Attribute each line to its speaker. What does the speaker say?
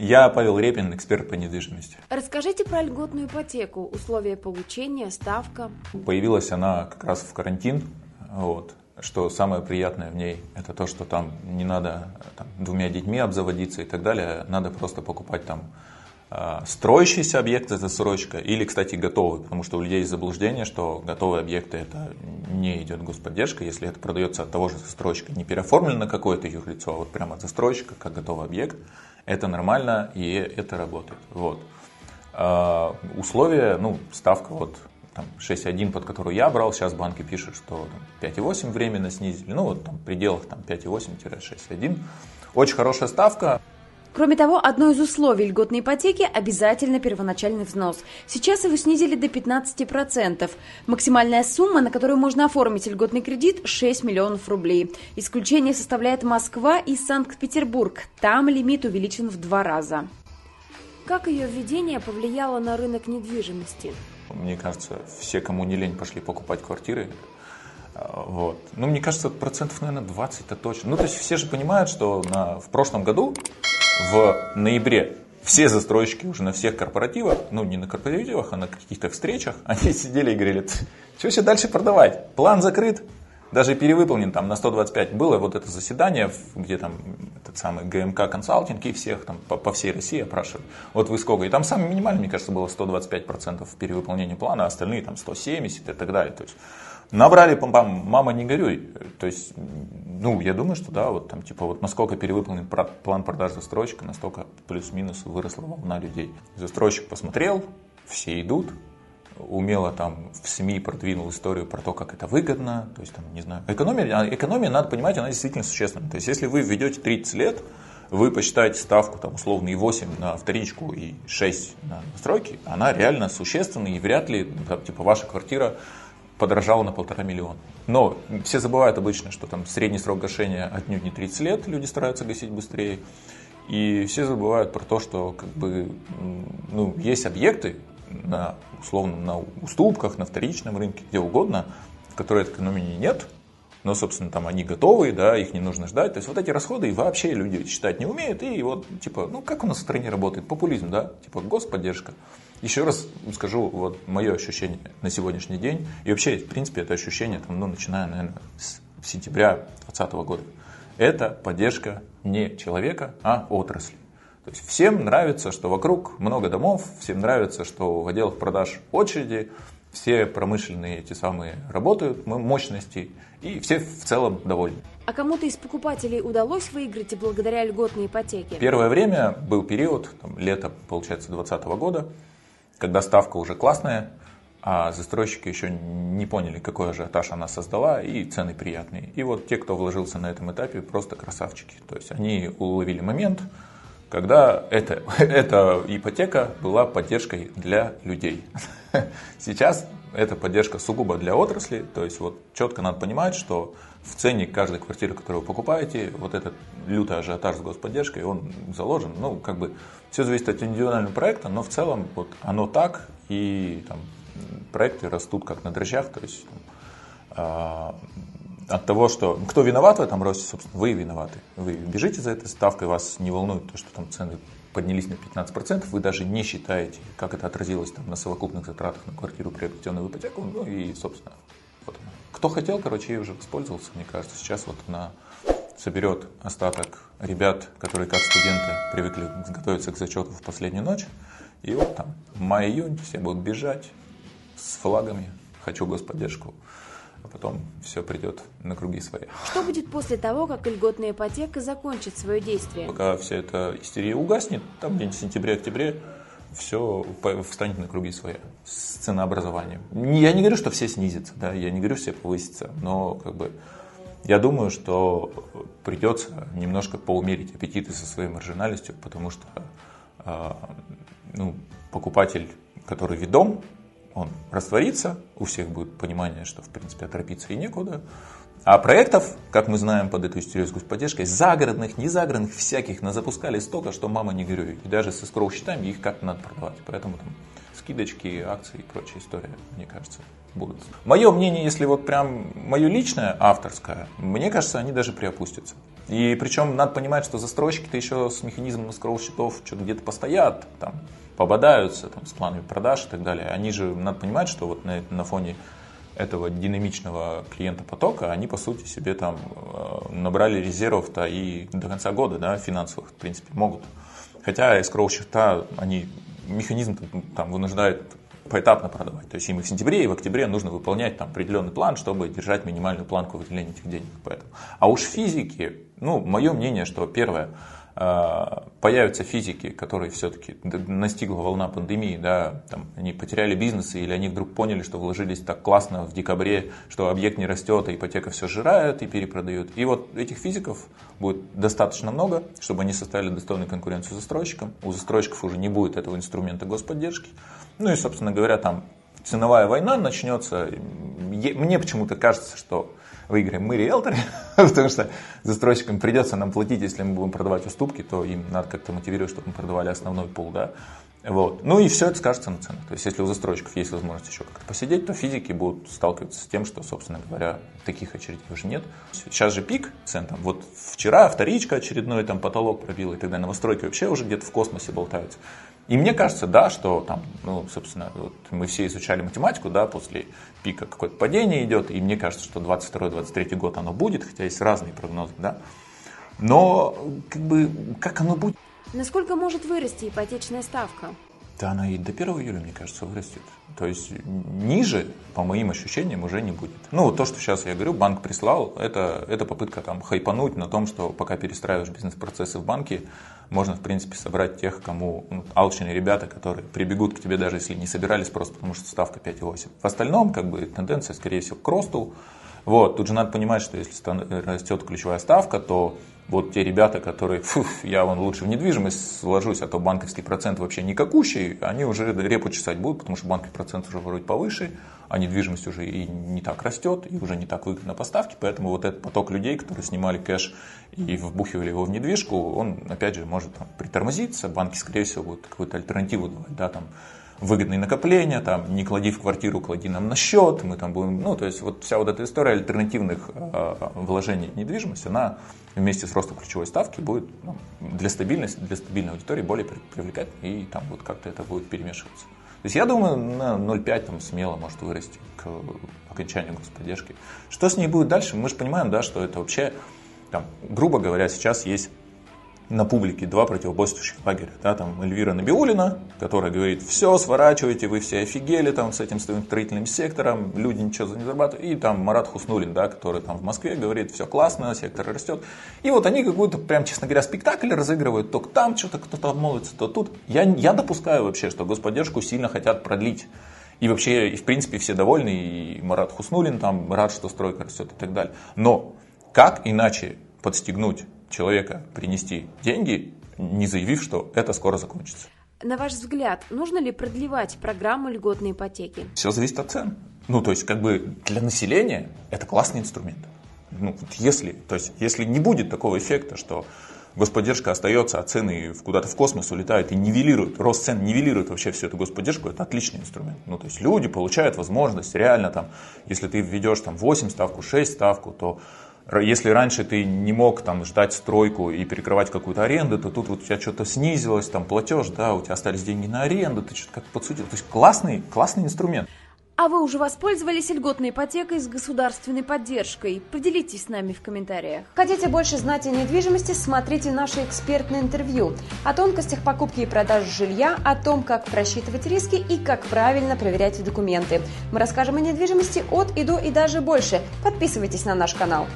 Speaker 1: Я Павел Репин, эксперт по недвижимости.
Speaker 2: Расскажите про льготную ипотеку, условия получения, ставка.
Speaker 1: Появилась она как раз в карантин. Вот. Что самое приятное в ней, это то, что там не надо там, двумя детьми обзаводиться и так далее. Надо просто покупать там а, строящийся объект это срочка или, кстати, готовый, потому что у людей есть заблуждение, что готовые объекты это не идет господдержка, если это продается от того же застройщика, не переоформлено какое-то юрлицо, а вот прямо от застройщика, как готовый объект, это нормально и это работает. Вот. А, условия, ну, ставка вот там 6.1, под которую я брал, сейчас банки пишут, что 5.8 временно снизили, ну вот там в пределах там 5.8-6.1. Очень хорошая ставка,
Speaker 2: Кроме того, одно из условий льготной ипотеки – обязательно первоначальный взнос. Сейчас его снизили до 15%. Максимальная сумма, на которую можно оформить льготный кредит – 6 миллионов рублей. Исключение составляет Москва и Санкт-Петербург. Там лимит увеличен в два раза. Как ее введение повлияло на рынок недвижимости?
Speaker 1: Мне кажется, все, кому не лень, пошли покупать квартиры. А, вот. Ну, мне кажется, процентов, наверное, 20 это точно. Ну, то есть все же понимают, что на, в прошлом году в ноябре все застройщики уже на всех корпоративах, ну не на корпоративах, а на каких-то встречах, они сидели и говорили, что еще дальше продавать? План закрыт, даже перевыполнен там на 125. Было вот это заседание, где там этот самый ГМК консалтинг и всех там по, по всей России опрашивали. Вот вы сколько? И там самый минимальный, мне кажется, было 125% перевыполнения плана, а остальные там 170 и так далее. То есть Набрали, пам-пам, мама, не горюй. То есть, ну, я думаю, что да, вот там, типа, вот насколько перевыполнен план продаж застройщика, настолько плюс-минус выросла волна людей. Застройщик посмотрел, все идут, умело там в СМИ продвинул историю про то, как это выгодно, то есть там, не знаю, экономия, а экономия, надо понимать, она действительно существенная. То есть, если вы введете 30 лет, вы посчитаете ставку там условно и 8 на вторичку и 6 на настройки, она реально существенная и вряд ли, там, типа, ваша квартира подорожало на полтора миллиона. Но все забывают обычно, что там средний срок гашения отнюдь не 30 лет, люди стараются гасить быстрее. И все забывают про то, что как бы, ну, есть объекты, на, условно, на уступках, на вторичном рынке, где угодно, в которых экономии нет, но, собственно, там они готовы, да, их не нужно ждать. То есть вот эти расходы вообще люди считать не умеют. И вот, типа, ну как у нас в стране работает? Популизм, да? Типа господдержка. Еще раз скажу, вот мое ощущение на сегодняшний день, и вообще, в принципе, это ощущение, там, ну, начиная, наверное, с сентября 2020 года, это поддержка не человека, а отрасли. То есть всем нравится, что вокруг много домов, всем нравится, что в отделах продаж очереди, все промышленные эти самые работают, мощности, и все в целом довольны.
Speaker 2: А кому-то из покупателей удалось выиграть и благодаря льготной ипотеке?
Speaker 1: Первое время был период, там, лето, получается, 2020 года, когда ставка уже классная, а застройщики еще не поняли, какой ажиотаж она создала, и цены приятные. И вот те, кто вложился на этом этапе, просто красавчики. То есть они уловили момент, когда это, эта ипотека была поддержкой для людей. Сейчас эта поддержка сугубо для отрасли, то есть вот четко надо понимать, что в цене каждой квартиры, которую вы покупаете, вот этот лютый ажиотаж с господдержкой, он заложен. Ну, как бы все зависит от индивидуального проекта, но в целом вот оно так, и там, проекты растут как на дрожжах, то есть там, э, от того, что кто виноват в этом росте, собственно, вы виноваты. Вы бежите за этой ставкой, вас не волнует то, что там цены поднялись на 15%, вы даже не считаете, как это отразилось там, на совокупных затратах на квартиру, приобретенную в ипотеку, ну и, собственно, вот. Кто хотел, короче, ей уже воспользовался, мне кажется. Сейчас вот она соберет остаток ребят, которые как студенты привыкли готовиться к зачету в последнюю ночь. И вот там май-июнь все будут бежать с флагами «Хочу господдержку» потом все придет на круги свои.
Speaker 2: Что будет после того, как льготная ипотека закончит свое действие?
Speaker 1: Пока вся эта истерия угаснет, там где-нибудь в сентябре-октябре, все встанет на круги свои с ценообразованием. Я не говорю, что все снизятся, да, я не говорю, все повысятся, но как бы я думаю, что придется немножко поумерить аппетиты со своей маржинальностью, потому что э, ну, покупатель, который ведом, он растворится, у всех будет понимание, что в принципе оторопиться и некуда. А проектов, как мы знаем под эту историю с господдержкой, загородных, не загородных, всяких запускали столько, что мама не горюй. И даже со скроу счетами их как-то надо продавать. Поэтому там скидочки, акции и прочая история, мне кажется, будут. Мое мнение, если вот прям мое личное, авторское, мне кажется, они даже приопустятся. И причем надо понимать, что застройщики-то еще с механизмом скролл счетов что-то где-то постоят, там, пободаются там, с планами продаж и так далее. Они же, надо понимать, что вот на, на фоне этого динамичного клиента потока, они, по сути, себе там э, набрали резервов-то и до конца года, да, финансовых, в принципе, могут. Хотя escrow счета, они, механизм там вынуждает поэтапно продавать. То есть им и в сентябре, и в октябре нужно выполнять там определенный план, чтобы держать минимальную планку выделения этих денег. Поэтому. А уж физики, ну, мое мнение, что первое – а, появятся физики, которые все-таки настигла волна пандемии, да, там, они потеряли бизнесы или они вдруг поняли, что вложились так классно в декабре, что объект не растет, а ипотека все сжирает и перепродают. И вот этих физиков будет достаточно много, чтобы они составили достойную конкуренцию застройщикам. У застройщиков уже не будет этого инструмента господдержки. Ну и, собственно говоря, там ценовая война начнется. Мне почему-то кажется, что выиграем мы, риэлторы, потому что застройщикам придется нам платить, если мы будем продавать уступки, то им надо как-то мотивировать, чтобы мы продавали основной пул, да. Вот. Ну и все это скажется на ценах. То есть, если у застройщиков есть возможность еще как-то посидеть, то физики будут сталкиваться с тем, что, собственно говоря, таких очередей уже нет. Сейчас же пик цен, там, вот вчера вторичка очередной там потолок пробила, и тогда новостройки вообще уже где-то в космосе болтаются. И мне кажется, да, что там, ну, собственно, вот мы все изучали математику, да, после пика какое-то падение идет, и мне кажется, что 22-23 год оно будет, хотя есть разные прогнозы, да. Но, как бы, как оно будет?
Speaker 2: Насколько может вырасти ипотечная ставка?
Speaker 1: Да, она и до 1 июля, мне кажется, вырастет. То есть ниже, по моим ощущениям, уже не будет. Ну, то, что сейчас я говорю, банк прислал, это, это попытка там хайпануть на том, что пока перестраиваешь бизнес-процессы в банке, можно, в принципе, собрать тех, кому ну, алчные ребята, которые прибегут к тебе, даже если не собирались, просто потому что ставка 5,8. В остальном, как бы, тенденция, скорее всего, к росту. Вот, тут же надо понимать, что если растет ключевая ставка, то вот те ребята, которые, фу, я вон лучше в недвижимость сложусь, а то банковский процент вообще никакущий, они уже репу чесать будут, потому что банковский процент уже вроде повыше, а недвижимость уже и не так растет, и уже не так выгодно поставки, поэтому вот этот поток людей, которые снимали кэш и вбухивали его в недвижку, он, опять же, может там, притормозиться, банки, скорее всего, будут какую-то альтернативу давать, да, там, выгодные накопления, там, не клади в квартиру, клади нам на счет, мы там будем, ну, то есть вот вся вот эта история альтернативных э, вложений в недвижимость, она вместе с ростом ключевой ставки будет ну, для стабильности, для стабильной аудитории более привлекательной, и там вот как-то это будет перемешиваться. То есть я думаю, на 0,5 там смело может вырасти к окончанию господдержки. Что с ней будет дальше? Мы же понимаем, да, что это вообще, там, грубо говоря, сейчас есть на публике два противоборствующих лагеря. Да, там Эльвира Набиулина, которая говорит, все, сворачивайте, вы все офигели там, с этим строительным сектором, люди ничего не зарабатывают. И там Марат Хуснулин, да, который там в Москве говорит, все классно, сектор растет. И вот они какой-то, прям, честно говоря, спектакль разыгрывают, то там что-то кто-то обмолвится, то тут. Я, я допускаю вообще, что господдержку сильно хотят продлить. И вообще, и в принципе, все довольны, и Марат Хуснулин там рад, что стройка растет и так далее. Но как иначе подстегнуть человека принести деньги, не заявив, что это скоро закончится.
Speaker 2: На ваш взгляд, нужно ли продлевать программу льготной ипотеки?
Speaker 1: Все зависит от цен. Ну, то есть, как бы для населения это классный инструмент. Ну, вот если, то есть, если не будет такого эффекта, что господдержка остается, а цены куда-то в космос улетают и нивелируют, рост цен нивелирует вообще всю эту господдержку, это отличный инструмент. Ну, то есть люди получают возможность реально там, если ты введешь там 8 ставку, 6 ставку, то если раньше ты не мог там ждать стройку и перекрывать какую-то аренду, то тут вот у тебя что-то снизилось, там платеж, да, у тебя остались деньги на аренду, ты что-то как-то подсудил. То есть классный, классный инструмент.
Speaker 2: А вы уже воспользовались льготной ипотекой с государственной поддержкой? Поделитесь с нами в комментариях. Хотите больше знать о недвижимости? Смотрите наше экспертное интервью о тонкостях покупки и продажи жилья, о том, как просчитывать риски и как правильно проверять документы. Мы расскажем о недвижимости от и до и даже больше. Подписывайтесь на наш канал.